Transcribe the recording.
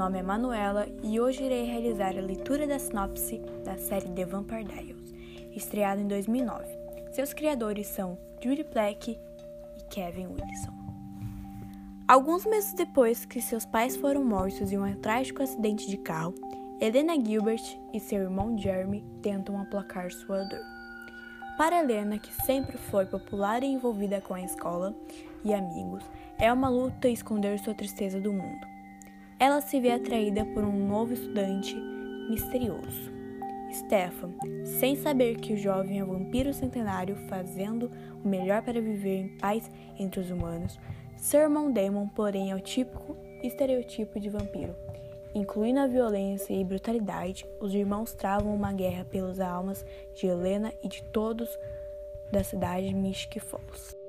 nome é Manuela e hoje irei realizar a leitura da sinopse da série The Vampire Diaries, estreada em 2009. Seus criadores são Judy Black e Kevin Wilson. Alguns meses depois que seus pais foram mortos em um trágico acidente de carro, Helena Gilbert e seu irmão Jeremy tentam aplacar sua dor. Para Helena, que sempre foi popular e envolvida com a escola e amigos, é uma luta esconder sua tristeza do mundo ela se vê atraída por um novo estudante misterioso, Stefan, sem saber que o jovem é um vampiro centenário fazendo o melhor para viver em paz entre os humanos. Seu irmão Damon, porém, é o típico estereotipo de vampiro. Incluindo a violência e brutalidade, os irmãos travam uma guerra pelas almas de Helena e de todos da cidade de Mystic Falls.